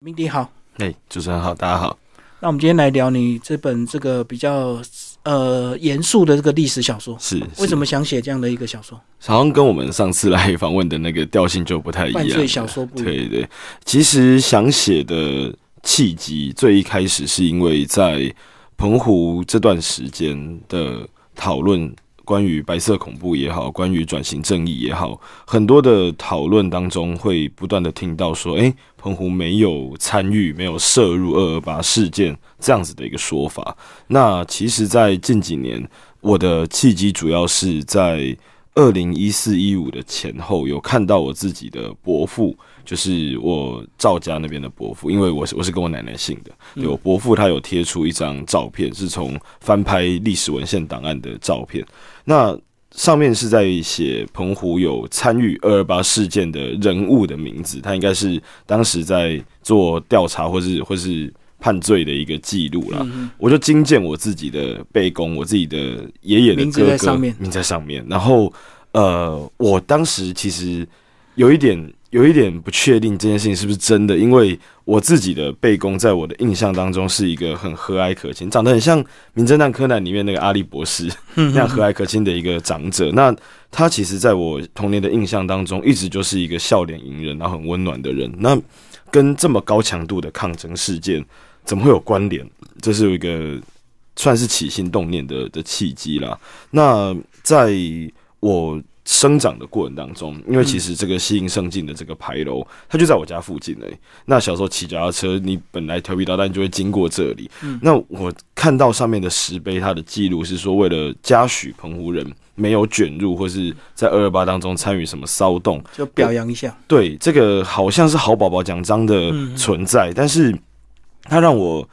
明迪好，哎，主持人好，大家好。那我们今天来聊你这本这个比较呃严肃的这个历史小说，是为什么想写这样的一个小说？好像跟我们上次来访问的那个调性就不太一样。犯罪小说不一样。对对，其实想写的契机，最一开始是因为在澎湖这段时间的讨论。关于白色恐怖也好，关于转型正义也好，很多的讨论当中会不断的听到说，诶，澎湖没有参与，没有涉入二二八事件这样子的一个说法。那其实，在近几年，我的契机主要是在二零一四一五的前后，有看到我自己的伯父。就是我赵家那边的伯父，因为我是我是跟我奶奶姓的，我伯父他有贴出一张照片，是从翻拍历史文献档案的照片，那上面是在写澎湖有参与二二八事件的人物的名字，他应该是当时在做调查或是或是判罪的一个记录了。我就精简我自己的背公，我自己的爷爷的哥哥名在上面，然后呃，我当时其实有一点。有一点不确定这件事情是不是真的，因为我自己的背公在我的印象当中是一个很和蔼可亲，长得很像《名侦探柯南》里面那个阿笠博士 那样和蔼可亲的一个长者。那他其实在我童年的印象当中，一直就是一个笑脸迎人、然后很温暖的人。那跟这么高强度的抗争事件怎么会有关联？这是有一个算是起心动念的的契机啦。那在我。生长的过程当中，因为其实这个西营圣境的这个牌楼，它就在我家附近诶。那小时候骑脚踏车，你本来调皮捣蛋就会经过这里。那我看到上面的石碑，它的记录是说，为了嘉许澎湖人没有卷入或是在二二八当中参与什么骚动，就表扬一下。对，这个好像是好宝宝奖章的存在，但是它让我。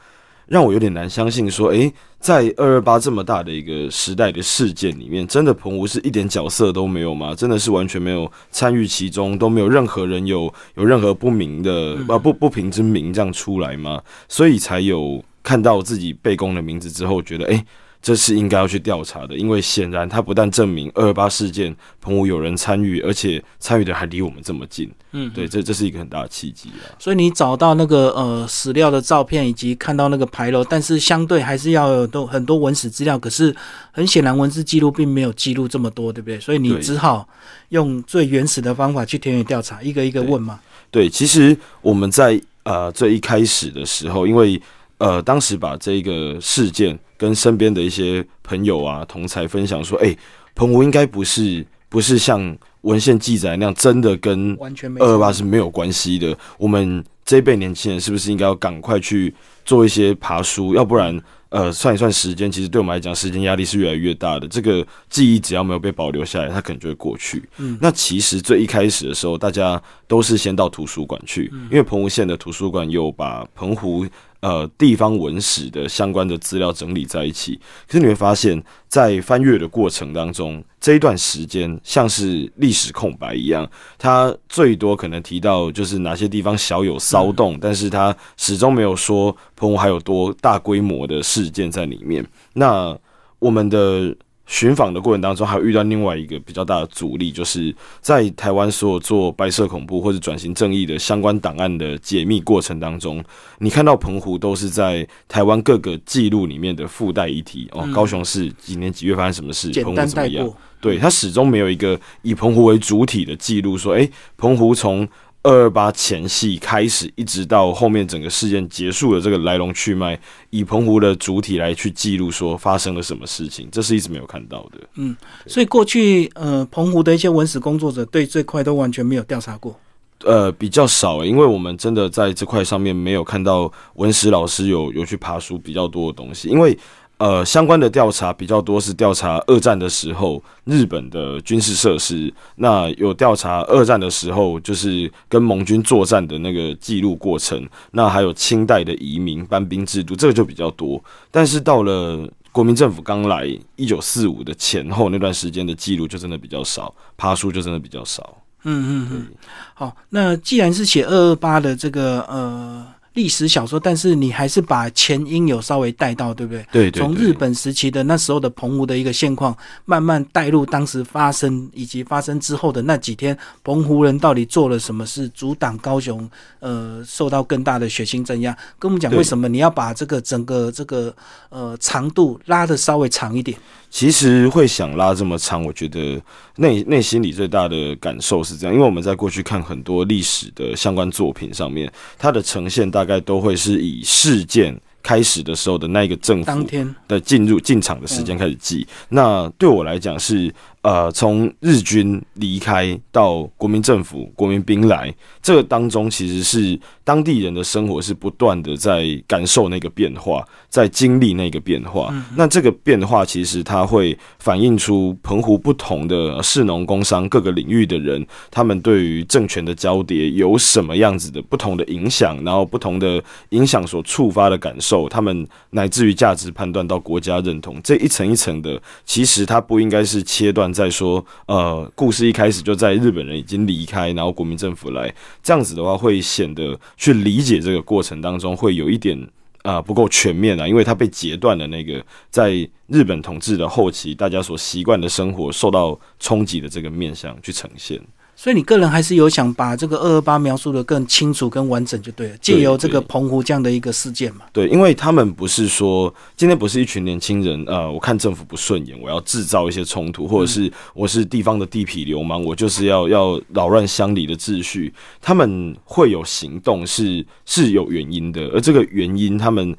让我有点难相信，说，诶，在二二八这么大的一个时代的事件里面，真的澎湖是一点角色都没有吗？真的是完全没有参与其中，都没有任何人有有任何不明的啊不不平之名这样出来吗？所以才有看到自己被攻的名字之后，觉得，诶。这是应该要去调查的，因为显然他不但证明二二八事件澎湖有人参与，而且参与的还离我们这么近。嗯，对，这这是一个很大的契机啊。所以你找到那个呃史料的照片，以及看到那个牌楼，但是相对还是要有都很多文史资料，可是很显然文字记录并没有记录这么多，对不对？所以你只好用最原始的方法去田野调查，一个一个问嘛。对，其实我们在呃最一开始的时候，因为呃当时把这个事件。跟身边的一些朋友啊、同才分享说：“哎，澎湖应该不是不是像文献记载那样，真的跟二二八是没有关系的。我们这一辈年轻人是不是应该要赶快去做一些爬书？要不然，呃，算一算时间，其实对我们来讲，时间压力是越来越大的。这个记忆只要没有被保留下来，它可能就会过去。嗯，那其实最一开始的时候，大家都是先到图书馆去，因为澎湖县的图书馆有把澎湖。”呃，地方文史的相关的资料整理在一起，可是你会发现，在翻阅的过程当中，这一段时间像是历史空白一样，它最多可能提到就是哪些地方小有骚动，但是它始终没有说澎湖还有多大规模的事件在里面。那我们的。寻访的过程当中，还有遇到另外一个比较大的阻力，就是在台湾所有做白色恐怖或者转型正义的相关档案的解密过程当中，你看到澎湖都是在台湾各个记录里面的附带议题哦。高雄市几年几月发生什么事？澎湖怎么样？对它始终没有一个以澎湖为主体的记录，说诶，澎湖从。二二八前戏开始，一直到后面整个事件结束的这个来龙去脉，以澎湖的主体来去记录说发生了什么事情，这是一直没有看到的。嗯，所以过去呃，澎湖的一些文史工作者对这块都完全没有调查过。呃，比较少，因为我们真的在这块上面没有看到文史老师有有去爬书比较多的东西，因为。呃，相关的调查比较多是调查二战的时候日本的军事设施，那有调查二战的时候就是跟盟军作战的那个记录过程，那还有清代的移民搬兵制度，这个就比较多。但是到了国民政府刚来一九四五的前后那段时间的记录就真的比较少，爬书就真的比较少。嗯嗯嗯。好，那既然是写二二八的这个呃。历史小说，但是你还是把前因有稍微带到，对不对？对对。从日本时期的那时候的澎湖的一个现况，慢慢带入当时发生以及发生之后的那几天，澎湖人到底做了什么事，阻挡高雄呃受到更大的血腥镇压？跟我们讲为什么你要把这个整个这个呃长度拉的稍微长一点？其实会想拉这么长，我觉得内内心里最大的感受是这样，因为我们在过去看很多历史的相关作品上面，它的呈现大概都会是以事件开始的时候的那个政府的进入进场的时间开始记。那对我来讲是。呃，从日军离开到国民政府、国民兵来，这个当中其实是当地人的生活是不断的在感受那个变化，在经历那个变化。那这个变化其实它会反映出澎湖不同的市农工商各个领域的人，他们对于政权的交叠有什么样子的不同的影响，然后不同的影响所触发的感受，他们乃至于价值判断到国家认同这一层一层的，其实它不应该是切断。在说，呃，故事一开始就在日本人已经离开，然后国民政府来，这样子的话，会显得去理解这个过程当中会有一点啊不够全面啊，因为它被截断的那个在日本统治的后期，大家所习惯的生活受到冲击的这个面向去呈现。所以你个人还是有想把这个二二八描述的更清楚、更完整就对了，借由这个澎湖这样的一个事件嘛。对，因为他们不是说今天不是一群年轻人，呃，我看政府不顺眼，我要制造一些冲突，或者是我是地方的地痞流氓，我就是要要扰乱乡里的秩序。他们会有行动是是有原因的，而这个原因，他们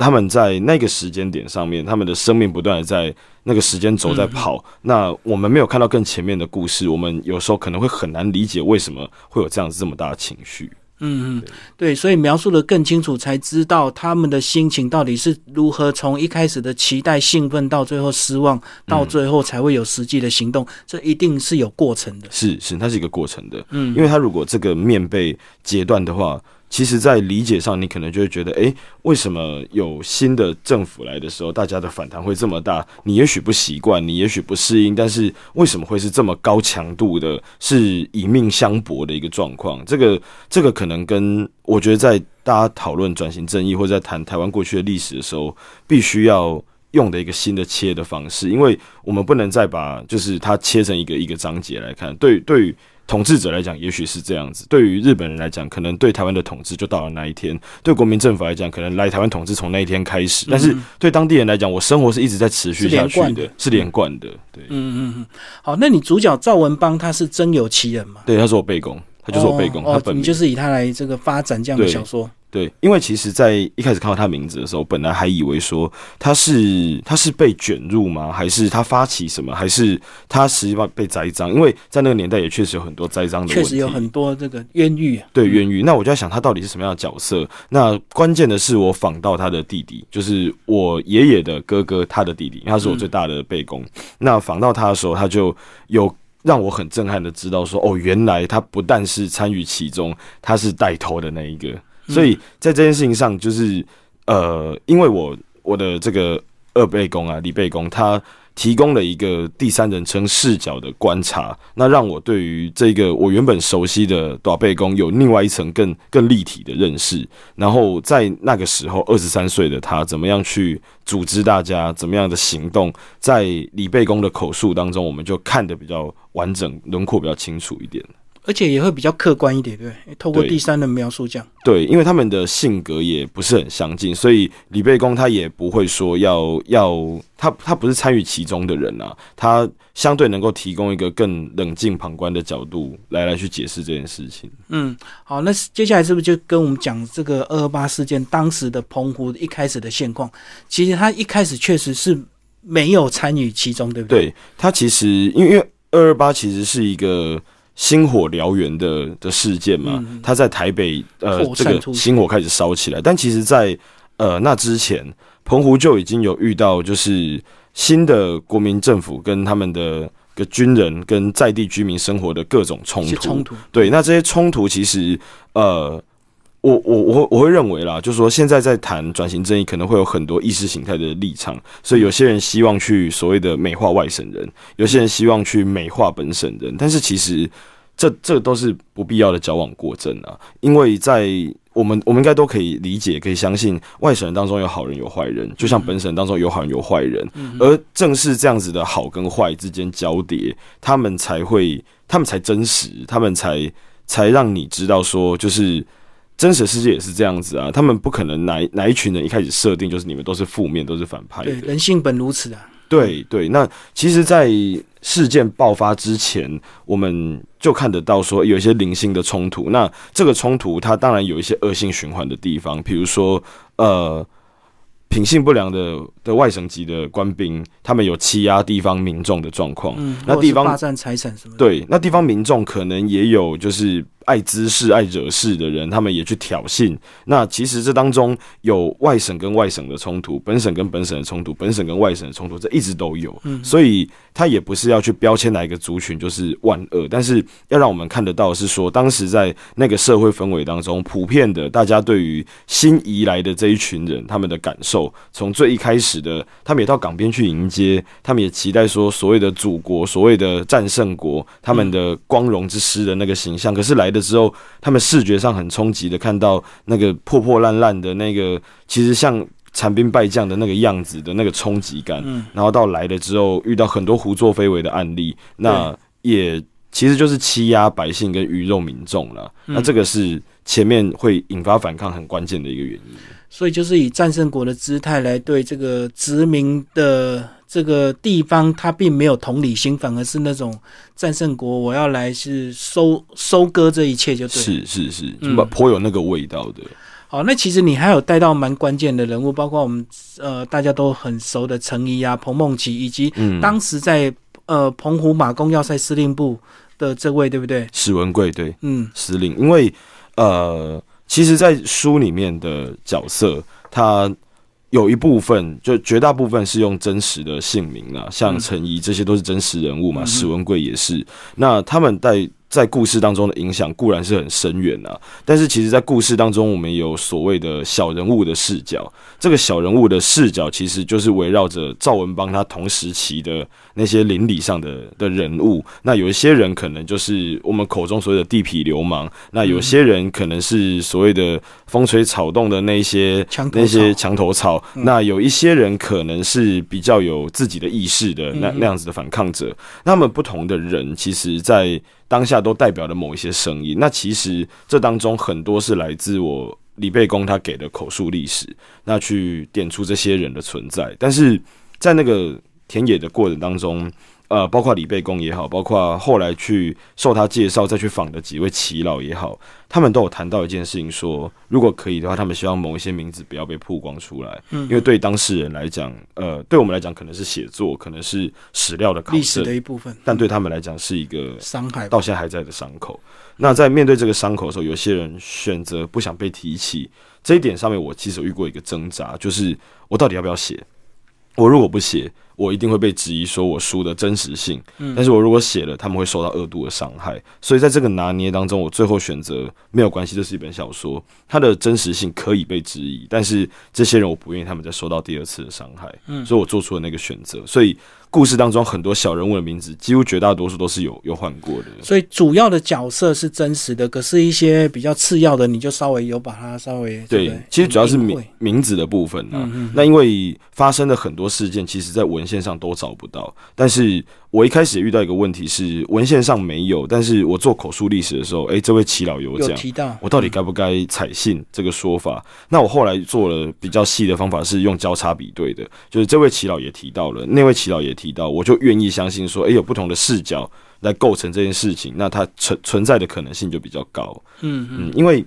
他们在那个时间点上面，他们的生命不断的在。那个时间轴在跑，那我们没有看到更前面的故事，我们有时候可能会很难理解为什么会有这样子这么大的情绪。嗯嗯，对，所以描述的更清楚，才知道他们的心情到底是如何从一开始的期待、兴奋，到最后失望，到最后才会有实际的行动。这一定是有过程的。是是，它是一个过程的。嗯，因为它如果这个面被截断的话。其实，在理解上，你可能就会觉得，哎，为什么有新的政府来的时候，大家的反弹会这么大？你也许不习惯，你也许不适应，但是为什么会是这么高强度的，是以命相搏的一个状况？这个，这个可能跟我觉得，在大家讨论转型正义或者在谈台湾过去的历史的时候，必须要用的一个新的切的方式，因为我们不能再把就是它切成一个一个章节来看。对，对于。统治者来讲，也许是这样子；对于日本人来讲，可能对台湾的统治就到了那一天；对国民政府来讲，可能来台湾统治从那一天开始。但是对当地人来讲，我生活是一直在持续下去的，是连贯的。对，嗯嗯嗯。好，那你主角赵文邦他是真有其人吗？对，他是我背公，他就是我背公，他本你就是以他来这个发展这样的小说。对，因为其实，在一开始看到他名字的时候，本来还以为说他是他是被卷入吗？还是他发起什么？还是他实际上被栽赃？因为在那个年代也确实有很多栽赃的，确实有很多这个冤狱。对冤狱，那我就在想他到底是什么样的角色？那关键的是我仿到他的弟弟，就是我爷爷的哥哥，他的弟弟，他是我最大的背公。那仿到他的时候，他就有让我很震撼的知道说，哦，原来他不但是参与其中，他是带头的那一个。所以在这件事情上，就是呃，因为我我的这个二倍工啊，李倍工，他提供了一个第三人称视角的观察，那让我对于这个我原本熟悉的短背工有另外一层更更立体的认识。然后在那个时候，二十三岁的他怎么样去组织大家，怎么样的行动，在李贝公的口述当中，我们就看得比较完整，轮廓比较清楚一点。而且也会比较客观一点，对不对透过第三人描述这样。对，因为他们的性格也不是很相近，所以李贝公他也不会说要要他他不是参与其中的人啊，他相对能够提供一个更冷静旁观的角度来来去解释这件事情。嗯，好，那接下来是不是就跟我们讲这个二二八事件当时的澎湖一开始的现况？其实他一开始确实是没有参与其中，对不对？对他其实因为因为二二八其实是一个。星火燎原的的事件嘛，他在台北呃，这个星火开始烧起来。但其实，在呃那之前，澎湖就已经有遇到，就是新的国民政府跟他们的个军人跟在地居民生活的各种冲突。冲突对，那这些冲突其实呃。我我我我会认为啦，就是说现在在谈转型正义，可能会有很多意识形态的立场，所以有些人希望去所谓的美化外省人，有些人希望去美化本省人，但是其实这这都是不必要的矫枉过正啊，因为在我们我们应该都可以理解，可以相信外省人当中有好人有坏人，就像本省人当中有好人有坏人，而正是这样子的好跟坏之间交叠，他们才会，他们才真实，他们才才让你知道说，就是真实世界也是这样子啊，他们不可能哪哪一群人一开始设定就是你们都是负面，都是反派，对，人性本如此啊。对对，那其实，在事件爆发之前，我们就看得到说有一些零星的冲突。那这个冲突，它当然有一些恶性循环的地方，比如说，呃。品性不良的的外省籍的官兵，他们有欺压地方民众的状况。嗯，那地方霸占财产什么？对，那地方民众可能也有就是爱滋事、爱惹事的人，他们也去挑衅。那其实这当中有外省跟外省的冲突，本省跟本省的冲突，本省跟外省的冲突，这一直都有。嗯，所以他也不是要去标签哪一个族群就是万恶，但是要让我们看得到是说，当时在那个社会氛围当中，普遍的大家对于新移来的这一群人，他们的感受。从最一开始的，他们也到港边去迎接，他们也期待说所谓的祖国、所谓的战胜国，他们的光荣之师的那个形象。可是来的时候，他们视觉上很冲击的看到那个破破烂烂的那个，其实像残兵败将的那个样子的那个冲击感。然后到来了之后，遇到很多胡作非为的案例，那也其实就是欺压百姓跟鱼肉民众了。那这个是前面会引发反抗很关键的一个原因。所以就是以战胜国的姿态来对这个殖民的这个地方，他并没有同理心，反而是那种战胜国，我要来是收收割这一切，就对。是是是，颇有那个味道的。好，那其实你还有带到蛮关键的人物，包括我们呃大家都很熟的陈怡啊、彭梦琪，以及当时在呃澎湖马公要塞司令部的这位，对不对？史文贵，对，嗯，司令，因为呃。其实，在书里面的角色，他有一部分，就绝大部分是用真实的姓名啊，像陈怡，这些都是真实人物嘛。史文贵也是。那他们在在故事当中的影响固然是很深远啊，但是其实，在故事当中，我们有所谓的小人物的视角。这个小人物的视角，其实就是围绕着赵文邦他同时期的。那些邻里上的的人物，那有一些人可能就是我们口中所谓的地痞流氓，那有些人可能是所谓的风吹草动的那些那些墙头草，那有一些人可能是比较有自己的意识的那那样子的反抗者。那么不同的人，其实在当下都代表了某一些声音。那其实这当中很多是来自我李贝公他给的口述历史，那去点出这些人的存在。但是在那个。田野的过程当中，呃，包括李贝公也好，包括后来去受他介绍再去访的几位耆老也好，他们都有谈到一件事情，说如果可以的话，他们希望某一些名字不要被曝光出来，嗯，因为对当事人来讲，呃，对我们来讲可能是写作，可能是史料的历史的一部分，但对他们来讲是一个伤害，到现在还在的伤口。那在面对这个伤口的时候，有些人选择不想被提起，这一点上面，我其实有遇过一个挣扎，就是我到底要不要写？我如果不写。我一定会被质疑说我书的真实性，但是我如果写了，他们会受到恶度的伤害。所以在这个拿捏当中，我最后选择没有关系，这是一本小说，它的真实性可以被质疑，但是这些人我不愿意他们再受到第二次的伤害，所以我做出了那个选择。所以。故事当中很多小人物的名字，几乎绝大多数都是有有换过的。所以主要的角色是真实的，可是一些比较次要的，你就稍微有把它稍微对。其实主要是名名字的部分啊。那因为发生的很多事件，其实在文献上都找不到，但是。我一开始遇到一个问题是文献上没有，但是我做口述历史的时候，哎，这位齐老有讲，我到底该不该采信这个说法？那我后来做了比较细的方法是用交叉比对的，就是这位齐老也提到了，那位齐老也提到，我就愿意相信说，哎，有不同的视角来构成这件事情，那它存存在的可能性就比较高。嗯嗯，因为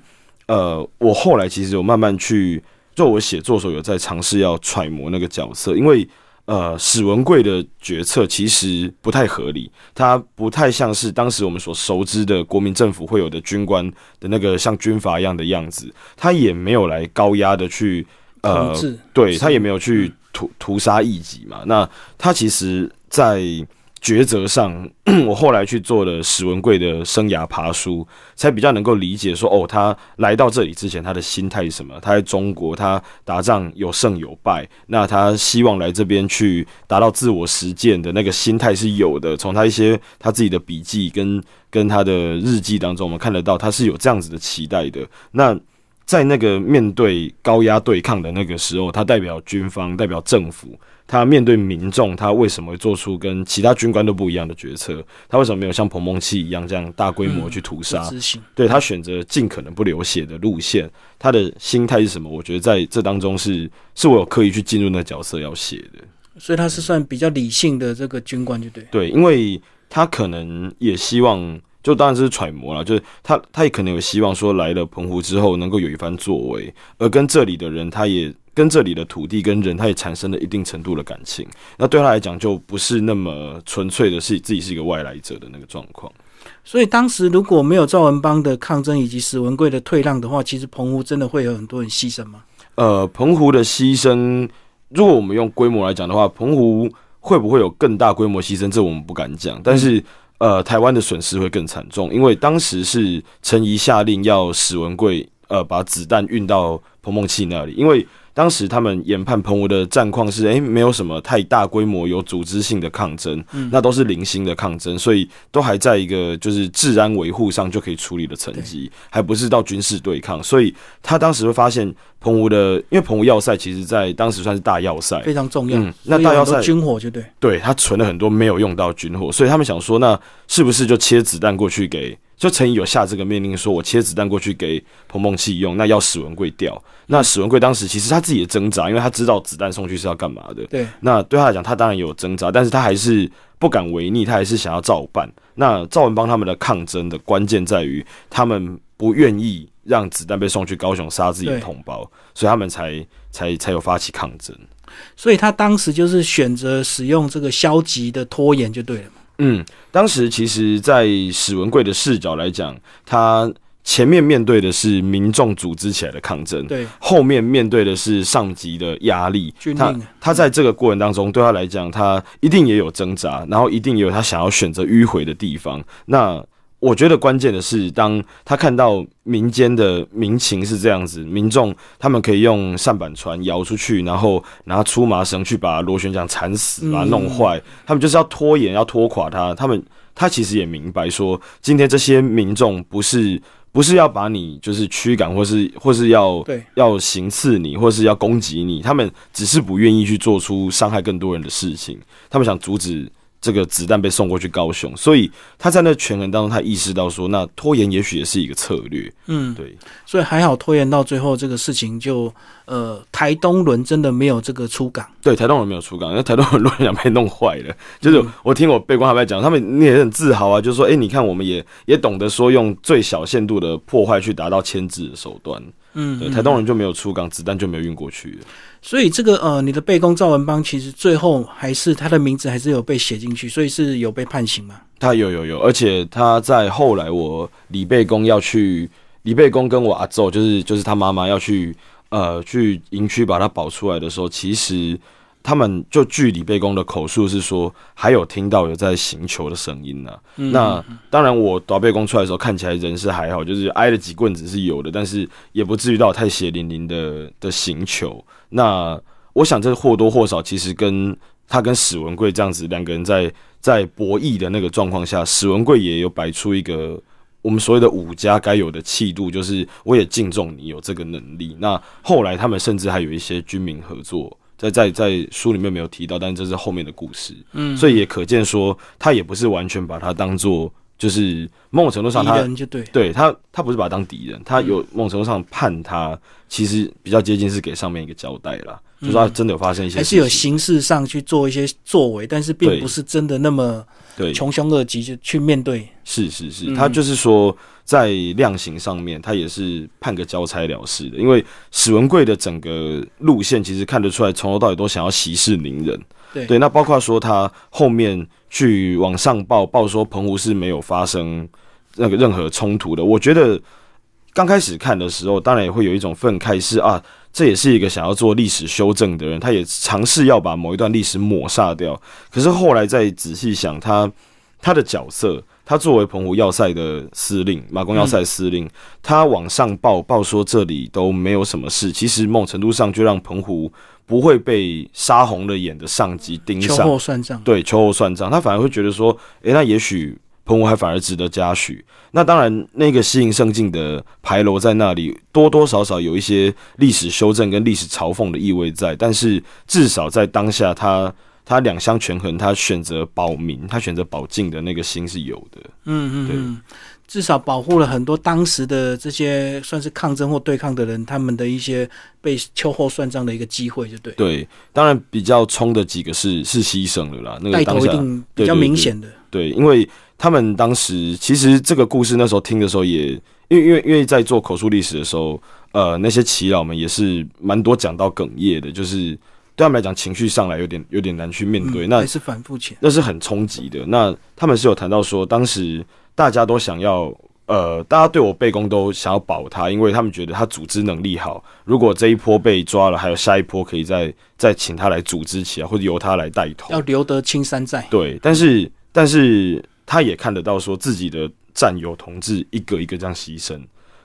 呃，我后来其实有慢慢去做我写作的时候，有在尝试要揣摩那个角色，因为。呃，史文贵的决策其实不太合理，他不太像是当时我们所熟知的国民政府会有的军官的那个像军阀一样的样子，他也没有来高压的去呃，对他也没有去屠屠杀异己嘛，那他其实，在。抉择上，我后来去做了史文贵的生涯爬书，才比较能够理解说，哦，他来到这里之前，他的心态是什么？他在中国，他打仗有胜有败，那他希望来这边去达到自我实践的那个心态是有的。从他一些他自己的笔记跟跟他的日记当中，我们看得到他是有这样子的期待的。那在那个面对高压对抗的那个时候，他代表军方，代表政府。他面对民众，他为什么会做出跟其他军官都不一样的决策？他为什么没有像彭梦器一样这样大规模去屠杀？对他选择尽可能不流血的路线，他的心态是什么？我觉得在这当中是是我有刻意去进入那角色要写的。所以他是算比较理性的这个军官，就对。对，因为他可能也希望，就当然是揣摩了，就是他他也可能有希望说来了澎湖之后能够有一番作为，而跟这里的人他也。跟这里的土地跟人，他也产生了一定程度的感情。那对他来讲，就不是那么纯粹的是自己是一个外来者的那个状况。所以当时如果没有赵文邦的抗争以及史文贵的退让的话，其实澎湖真的会有很多人牺牲吗？呃，澎湖的牺牲，如果我们用规模来讲的话，澎湖会不会有更大规模牺牲？这我们不敢讲。但是，呃，台湾的损失会更惨重，因为当时是陈仪下令要史文贵呃把子弹运到彭梦器那里，因为。当时他们研判澎湖的战况是，诶，没有什么太大规模有组织性的抗争，嗯那都是零星的抗争，所以都还在一个就是治安维护上就可以处理的层级，还不是到军事对抗。所以他当时会发现澎湖的，因为澎湖要塞其实在当时算是大要塞，非常重要。嗯，那大要塞军火就对，对他存了很多没有用到军火，所以他们想说，那是不是就切子弹过去给？就陈仪有下这个命令，说我切子弹过去给彭梦器用，那要史文贵掉。那史文贵当时其实他自己的挣扎，因为他知道子弹送去是要干嘛的。对，那对他来讲，他当然有挣扎，但是他还是不敢违逆，他还是想要照办。那赵文邦他们的抗争的关键在于，他们不愿意让子弹被送去高雄杀自己的同胞，所以他们才才才有发起抗争。所以他当时就是选择使用这个消极的拖延就对了。嗯，当时其实，在史文贵的视角来讲，他前面面对的是民众组织起来的抗争，对，后面面对的是上级的压力。他他在这个过程当中，对他来讲，他一定也有挣扎，然后一定也有他想要选择迂回的地方。那我觉得关键的是，当他看到民间的民情是这样子，民众他们可以用扇板船摇出去，然后拿出麻绳去把螺旋桨缠死，把它弄坏，他们就是要拖延，要拖垮他。他们他其实也明白说，今天这些民众不是不是要把你就是驱赶，或是或是要要行刺你，或是要攻击你，他们只是不愿意去做出伤害更多人的事情，他们想阻止。这个子弹被送过去高雄，所以他在那权衡当中，他意识到说，那拖延也许也是一个策略。嗯，对，所以还好拖延到最后，这个事情就呃，台东轮真的没有这个出港。对，台东轮没有出港，因为台东轮轮被弄坏了。就是我听我背光他们讲，他们也很自豪啊，就是说，哎，你看，我们也也懂得说，用最小限度的破坏去达到牵制的手段。嗯，对，台东人就没有出港，子弹就没有运过去。所以这个呃，你的背公赵文邦其实最后还是他的名字还是有被写进去，所以是有被判刑吗？他有有有，而且他在后来我李背公要去，李背公跟我阿奏就是就是他妈妈要去呃去营区把他保出来的时候，其实。他们就据李贝公的口述是说，还有听到有在行球的声音呢。那当然，我打背公出来的时候，看起来人是还好，就是挨了几棍子是有的，但是也不至于到太血淋淋的的行球。那我想，这或多或少其实跟他跟史文贵这样子两个人在在博弈的那个状况下，史文贵也有摆出一个我们所谓的武家该有的气度，就是我也敬重你有这个能力。那后来他们甚至还有一些军民合作。在在在书里面没有提到，但这是后面的故事，嗯，所以也可见说他也不是完全把他当做就是某种程度上他对他他不是把他当敌人，他有某种程度上判他其实比较接近是给上面一个交代啦，就是他真的有发生一些，还是有形式上去做一些作为，但是并不是真的那么对穷凶恶极就去面对，是是是，他就是说。在量刑上面，他也是判个交差了事的。因为史文贵的整个路线，其实看得出来，从头到尾都想要息事宁人。对，那包括说他后面去往上报报说澎湖是没有发生那个任何冲突的。我觉得刚开始看的时候，当然也会有一种愤慨，是啊，这也是一个想要做历史修正的人，他也尝试要把某一段历史抹杀掉。可是后来再仔细想，他他的角色。他作为澎湖要塞的司令，马公要塞司令，他往上报报说这里都没有什么事，其实某种程度上就让澎湖不会被杀红了眼的上级盯上，秋后算账。对，秋后算账，他反而会觉得说，诶，那也许彭湖还反而值得嘉许。那当然，那个西营胜境的牌楼在那里，多多少少有一些历史修正跟历史嘲讽的意味在。但是至少在当下，他他两相权衡，他选择保民，他选择保境的那个心是有的。嗯嗯，对。至少保护了很多当时的这些算是抗争或对抗的人，他们的一些被秋后算账的一个机会，就对。对，当然比较冲的几个是是牺牲了啦，那个当下比较明显的。对，因为他们当时其实这个故事那时候听的时候，也因为因为因为在做口述历史的时候，呃，那些耆老们也是蛮多讲到哽咽的，就是对他们来讲情绪上来有点有点难去面对，那是反复前，那是很冲击的。那他们是有谈到说当时。大家都想要，呃，大家对我背公都想要保他，因为他们觉得他组织能力好。如果这一波被抓了，还有下一波可以再再请他来组织起来，或者由他来带头。要留得青山在。对，但是但是他也看得到，说自己的战友同志一个一个这样牺牲，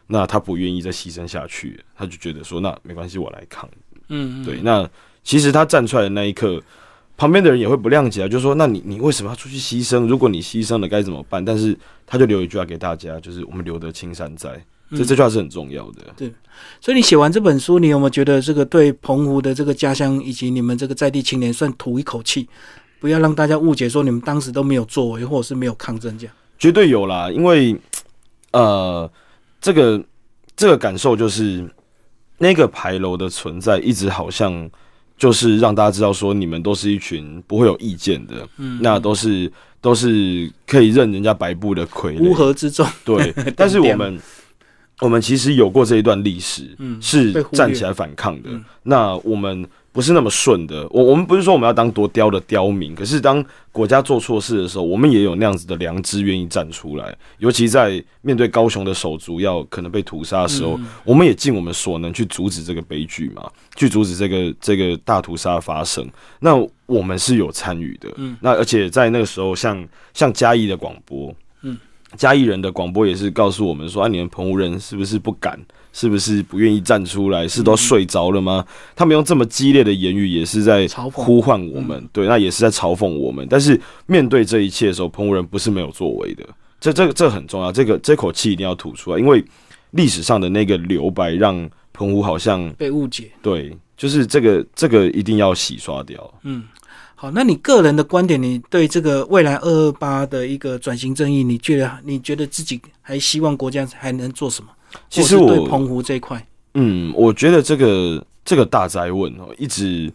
那他不愿意再牺牲下去，他就觉得说，那没关系，我来扛。嗯，对。那其实他站出来的那一刻。旁边的人也会不谅解啊，就说：“那你你为什么要出去牺牲？如果你牺牲了该怎么办？”但是他就留一句话给大家，就是“我们留得青山在”，这这句话是很重要的。对，所以你写完这本书，你有没有觉得这个对澎湖的这个家乡以及你们这个在地青年算吐一口气？不要让大家误解说你们当时都没有作为，或者是没有抗争这样。绝对有啦，因为呃，这个这个感受就是那个牌楼的存在，一直好像。就是让大家知道说，你们都是一群不会有意见的，嗯，那都是都是可以任人家摆布的傀儡，乌合之众。对，但是我们我们其实有过这一段历史，嗯，是站起来反抗的。那我们。不是那么顺的，我我们不是说我们要当多刁的刁民，可是当国家做错事的时候，我们也有那样子的良知，愿意站出来。尤其在面对高雄的手足要可能被屠杀的时候，我们也尽我们所能去阻止这个悲剧嘛，去阻止这个这个大屠杀发生。那我们是有参与的，嗯，那而且在那个时候，像像嘉义的广播，嗯，嘉义人的广播也是告诉我们说，啊，你们澎湖人是不是不敢？是不是不愿意站出来？是都睡着了吗？他们用这么激烈的言语，也是在呼唤我们。对，那也是在嘲讽我们。但是面对这一切的时候，澎湖人不是没有作为的。这、这、这很重要。这个这口气一定要吐出来，因为历史上的那个留白，让澎湖好像被误解。对，就是这个，这个一定要洗刷掉。嗯，好，那你个人的观点，你对这个未来二二八的一个转型正义，你觉得你觉得自己还希望国家还能做什么？其实我对澎湖这一块，嗯，我觉得这个这个大灾问哦，一直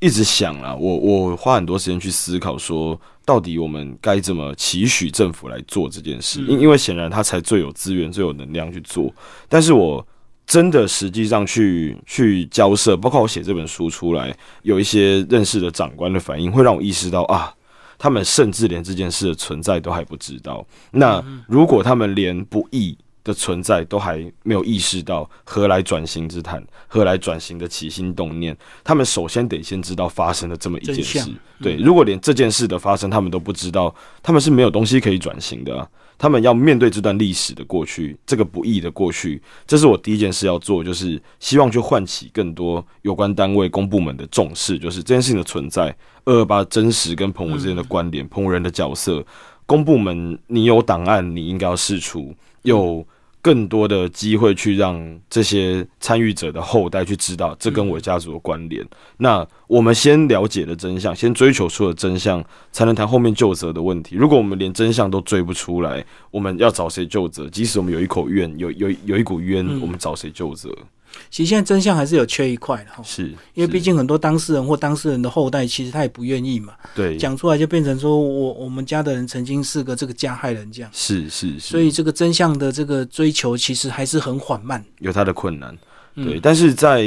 一直想啊，我我花很多时间去思考，说到底我们该怎么期许政府来做这件事，因因为显然他才最有资源、最有能量去做。但是我真的实际上去去交涉，包括我写这本书出来，有一些认识的长官的反应，会让我意识到啊，他们甚至连这件事的存在都还不知道。那如果他们连不义，的存在都还没有意识到何来转型之谈，何来转型的起心动念？他们首先得先知道发生了这么一件事。对，如果连这件事的发生他们都不知道，他们是没有东西可以转型的。他们要面对这段历史的过去，这个不易的过去，这是我第一件事要做，就是希望去唤起更多有关单位、公部门的重视，就是这件事情的存在。二二八真实跟澎湖之间的关联，澎湖人的角色，公部门你有档案，你应该要释出有。更多的机会去让这些参与者的后代去知道，这跟我家族的关联。那我们先了解了真相，先追求出了真相，才能谈后面救责的问题。如果我们连真相都追不出来，我们要找谁救责？即使我们有一口怨，有有有一股冤，我们找谁救责？其实现在真相还是有缺一块的哈，是因为毕竟很多当事人或当事人的后代，其实他也不愿意嘛。对，讲出来就变成说我我们家的人曾经是个这个加害人这样。是是是。所以这个真相的这个追求，其实还是很缓慢，有它的困难。对，但是在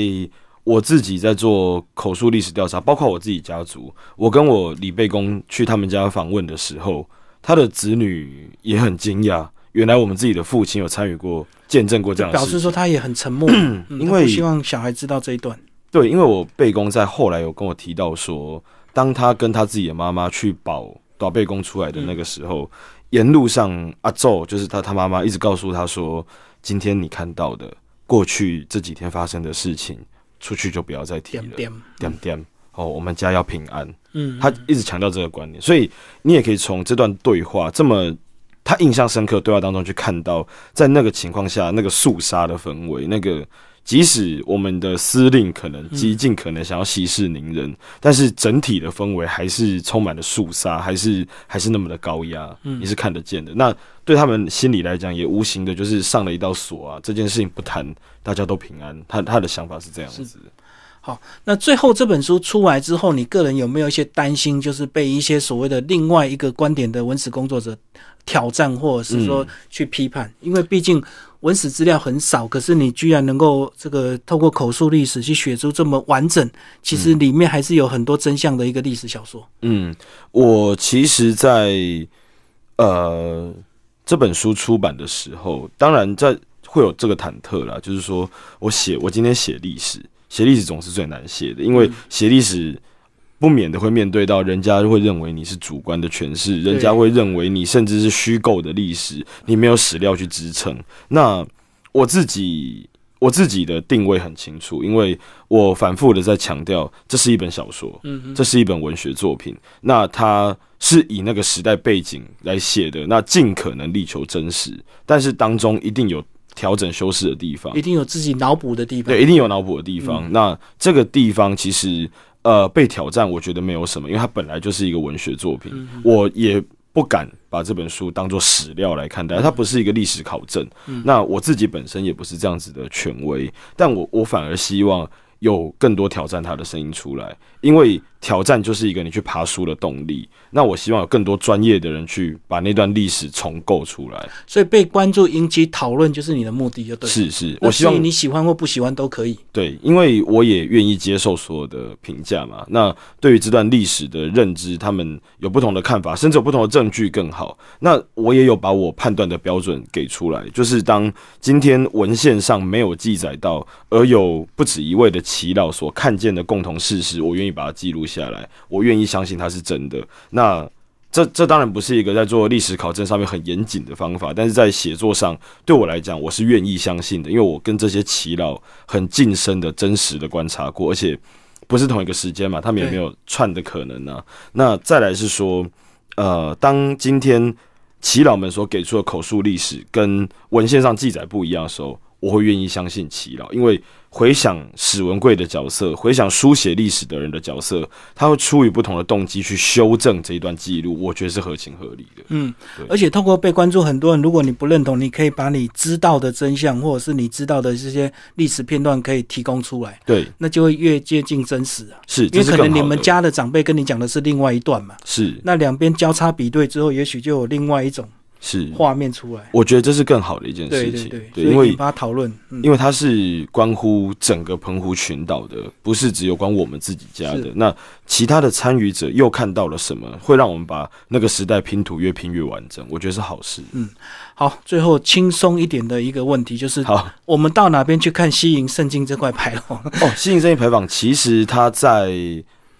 我自己在做口述历史调查，包括我自己家族，我跟我李贝公去他们家访问的时候，他的子女也很惊讶。原来我们自己的父亲有参与过、见证过这样，表示说他也很沉默，因为希望小孩知道这一段。对，因为我贝公在后来有跟我提到说，当他跟他自己的妈妈去保导贝公出来的那个时候，沿路上阿宙就是他他妈妈一直告诉他说：“今天你看到的过去这几天发生的事情，出去就不要再提了。”点点哦，我们家要平安。嗯，他一直强调这个观念，所以你也可以从这段对话这么。他印象深刻对话当中去看到，在那个情况下那个肃杀的氛围，那个。即使我们的司令可能激进，可能想要息事宁人，但是整体的氛围还是充满了肃杀，还是还是那么的高压，你是看得见的。那对他们心里来讲，也无形的就是上了一道锁啊。这件事情不谈，大家都平安。他他的想法是这样子。好，那最后这本书出来之后，你个人有没有一些担心，就是被一些所谓的另外一个观点的文史工作者挑战，或者是说去批判？因为毕竟。文史资料很少，可是你居然能够这个透过口述历史去写出这么完整，其实里面还是有很多真相的一个历史小说。嗯，我其实，在呃这本书出版的时候，当然在会有这个忐忑啦，就是说我写我今天写历史，写历史总是最难写的，因为写历史。不免的会面对到，人家会认为你是主观的诠释，人家会认为你甚至是虚构的历史，你没有史料去支撑。那我自己我自己的定位很清楚，因为我反复的在强调，这是一本小说，嗯，这是一本文学作品。那它是以那个时代背景来写的，那尽可能力求真实，但是当中一定有调整修饰的地方，一定有自己脑补的地方，对，一定有脑补的地方。那这个地方其实。呃，被挑战，我觉得没有什么，因为它本来就是一个文学作品，我也不敢把这本书当做史料来看待，它不是一个历史考证。那我自己本身也不是这样子的权威，但我我反而希望。有更多挑战他的声音出来，因为挑战就是一个你去爬书的动力。那我希望有更多专业的人去把那段历史重构出来。所以被关注、引起讨论就是你的目的，就对。是是，我希望你喜欢或不喜欢都可以。对，因为我也愿意接受所有的评价嘛。那对于这段历史的认知，他们有不同的看法，甚至有不同的证据更好。那我也有把我判断的标准给出来，就是当今天文献上没有记载到，而有不止一位的。祈祷所看见的共同事实，我愿意把它记录下来，我愿意相信它是真的。那这这当然不是一个在做历史考证上面很严谨的方法，但是在写作上对我来讲，我是愿意相信的，因为我跟这些祈祷很近身的真实的观察过，而且不是同一个时间嘛，他们也没有串的可能呢。那再来是说，呃，当今天祈祷们所给出的口述历史跟文献上记载不一样的时候，我会愿意相信祈祷，因为。回想史文贵的角色，回想书写历史的人的角色，他会出于不同的动机去修正这一段记录，我觉得是合情合理的。嗯，而且透过被关注，很多人如果你不认同，你可以把你知道的真相，或者是你知道的这些历史片段可以提供出来。对，那就会越接近真实啊。是，因为可能你们家的长辈跟你讲的是另外一段嘛。是，那两边交叉比对之后，也许就有另外一种。是画面出来，我觉得这是更好的一件事情。对对对，因为把它讨论，因为它是关乎整个澎湖群岛的，不是只有关我们自己家的。那其他的参与者又看到了什么，会让我们把那个时代拼图越拼越完整？我觉得是好事。嗯，好，最后轻松一点的一个问题就是：好，我们到哪边去看西营圣经这块牌楼？哦，西营圣经牌坊其实它在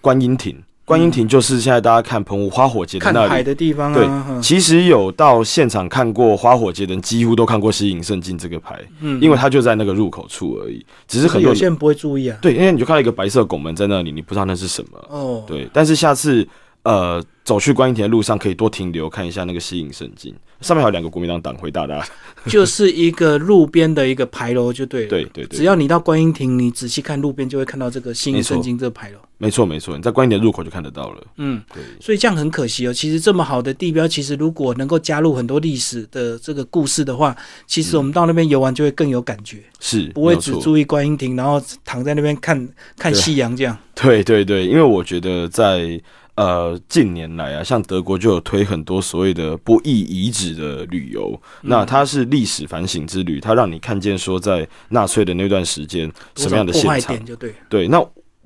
观音亭。观音亭就是现在大家看澎湖花火节的那里的地方啊。对，其实有到现场看过花火节的人，几乎都看过“西影圣境”这个牌，嗯，因为它就在那个入口处而已。只是很有些人不会注意啊。对，因为你就看到一个白色拱门在那里，你不知道那是什么。哦，对。但是下次呃走去观音亭的路上，可以多停留看一下那个“西影圣经”，上面还有两个国民党党徽大大。就是一个路边的一个牌楼，就对了。对对对。只要你到观音亭，你仔细看路边，就会看到这个“西影圣经”这个牌楼。没错，没错，你在观音亭入口就看得到了。嗯，对，所以这样很可惜哦。其实这么好的地标，其实如果能够加入很多历史的这个故事的话，其实我们到那边游玩就会更有感觉。是，不会只注意观音亭，然后躺在那边看看夕阳这样。对对对，因为我觉得在呃近年来啊，像德国就有推很多所谓的不易遗址的旅游，那它是历史反省之旅，它让你看见说在纳粹的那段时间什么样的现场，就对。对，那。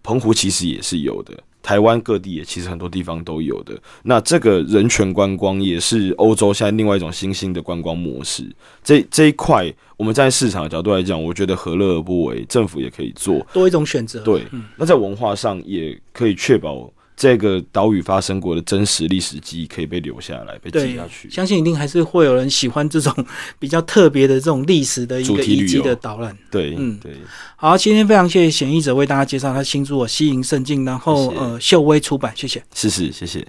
澎湖其实也是有的，台湾各地也其实很多地方都有的。那这个人权观光也是欧洲现在另外一种新兴的观光模式。这这一块，我们在市场的角度来讲，我觉得何乐而不为？政府也可以做多一种选择。对，那在文化上也可以确保。这个岛屿发生过的真实历史记忆可以被留下来，被记下去。相信一定还是会有人喜欢这种比较特别的这种历史的一个遗迹的导览。对，嗯，对。好，今天非常谢谢嫌疑者为大家介绍他新著《西营圣境》，然后呃，秀威出版，谢谢。是是，谢谢。